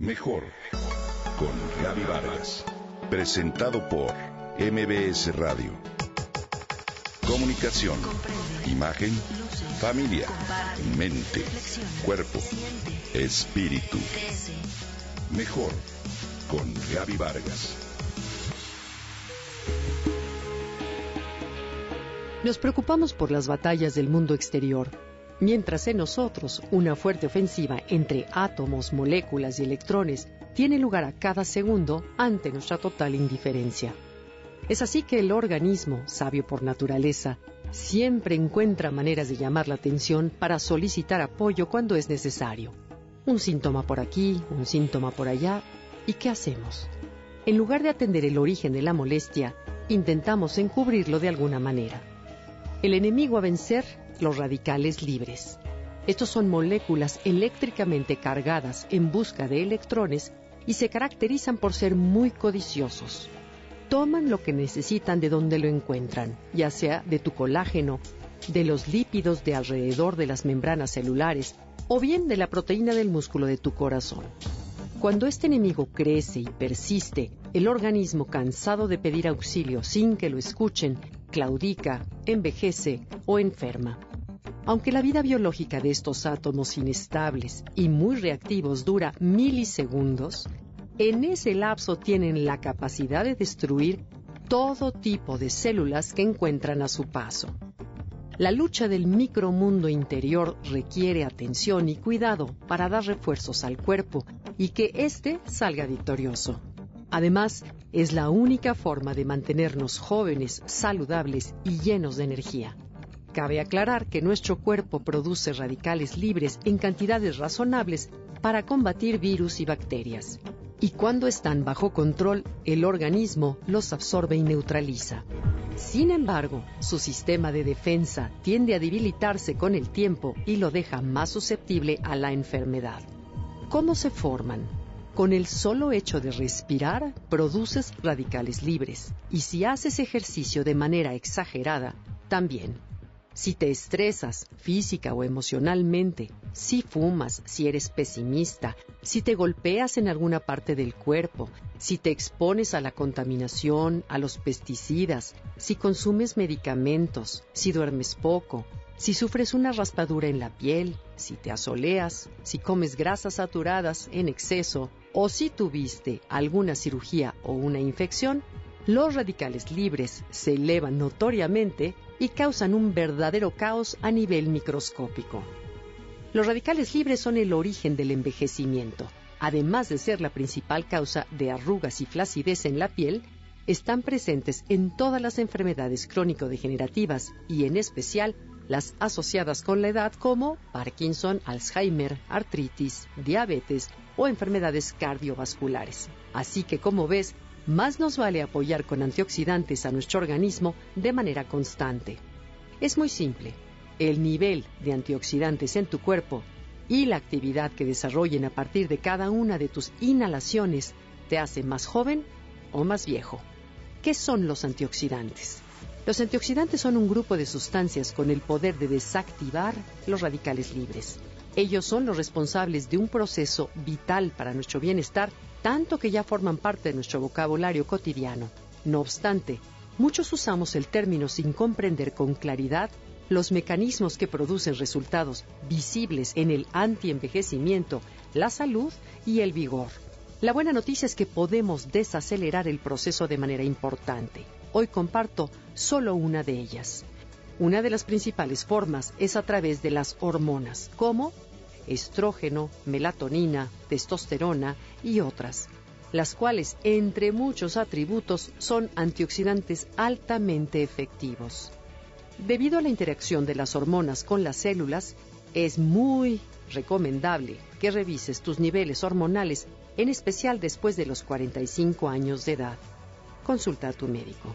Mejor con Gaby Vargas. Presentado por MBS Radio. Comunicación, imagen, familia, mente, cuerpo, espíritu. Mejor con Gaby Vargas. Nos preocupamos por las batallas del mundo exterior mientras en nosotros una fuerte ofensiva entre átomos, moléculas y electrones tiene lugar a cada segundo ante nuestra total indiferencia. Es así que el organismo, sabio por naturaleza, siempre encuentra maneras de llamar la atención para solicitar apoyo cuando es necesario. Un síntoma por aquí, un síntoma por allá, ¿y qué hacemos? En lugar de atender el origen de la molestia, intentamos encubrirlo de alguna manera. El enemigo a vencer los radicales libres. Estos son moléculas eléctricamente cargadas en busca de electrones y se caracterizan por ser muy codiciosos. Toman lo que necesitan de donde lo encuentran, ya sea de tu colágeno, de los lípidos de alrededor de las membranas celulares o bien de la proteína del músculo de tu corazón. Cuando este enemigo crece y persiste, el organismo cansado de pedir auxilio sin que lo escuchen, claudica, envejece o enferma. Aunque la vida biológica de estos átomos inestables y muy reactivos dura milisegundos, en ese lapso tienen la capacidad de destruir todo tipo de células que encuentran a su paso. La lucha del micromundo interior requiere atención y cuidado para dar refuerzos al cuerpo y que éste salga victorioso. Además, es la única forma de mantenernos jóvenes, saludables y llenos de energía. Cabe aclarar que nuestro cuerpo produce radicales libres en cantidades razonables para combatir virus y bacterias. Y cuando están bajo control, el organismo los absorbe y neutraliza. Sin embargo, su sistema de defensa tiende a debilitarse con el tiempo y lo deja más susceptible a la enfermedad. ¿Cómo se forman? Con el solo hecho de respirar, produces radicales libres. Y si haces ejercicio de manera exagerada, también. Si te estresas física o emocionalmente, si fumas, si eres pesimista, si te golpeas en alguna parte del cuerpo, si te expones a la contaminación, a los pesticidas, si consumes medicamentos, si duermes poco, si sufres una raspadura en la piel, si te asoleas, si comes grasas saturadas en exceso o si tuviste alguna cirugía o una infección, los radicales libres se elevan notoriamente y causan un verdadero caos a nivel microscópico. Los radicales libres son el origen del envejecimiento. Además de ser la principal causa de arrugas y flacidez en la piel, están presentes en todas las enfermedades crónico-degenerativas y en especial las asociadas con la edad como Parkinson, Alzheimer, artritis, diabetes o enfermedades cardiovasculares. Así que como ves, más nos vale apoyar con antioxidantes a nuestro organismo de manera constante. Es muy simple. El nivel de antioxidantes en tu cuerpo y la actividad que desarrollen a partir de cada una de tus inhalaciones te hace más joven o más viejo. ¿Qué son los antioxidantes? Los antioxidantes son un grupo de sustancias con el poder de desactivar los radicales libres. Ellos son los responsables de un proceso vital para nuestro bienestar tanto que ya forman parte de nuestro vocabulario cotidiano. No obstante, muchos usamos el término sin comprender con claridad los mecanismos que producen resultados visibles en el antienvejecimiento, la salud y el vigor. La buena noticia es que podemos desacelerar el proceso de manera importante. Hoy comparto solo una de ellas. Una de las principales formas es a través de las hormonas, como estrógeno, melatonina, testosterona y otras, las cuales, entre muchos atributos, son antioxidantes altamente efectivos. Debido a la interacción de las hormonas con las células, es muy recomendable que revises tus niveles hormonales, en especial después de los 45 años de edad. Consulta a tu médico.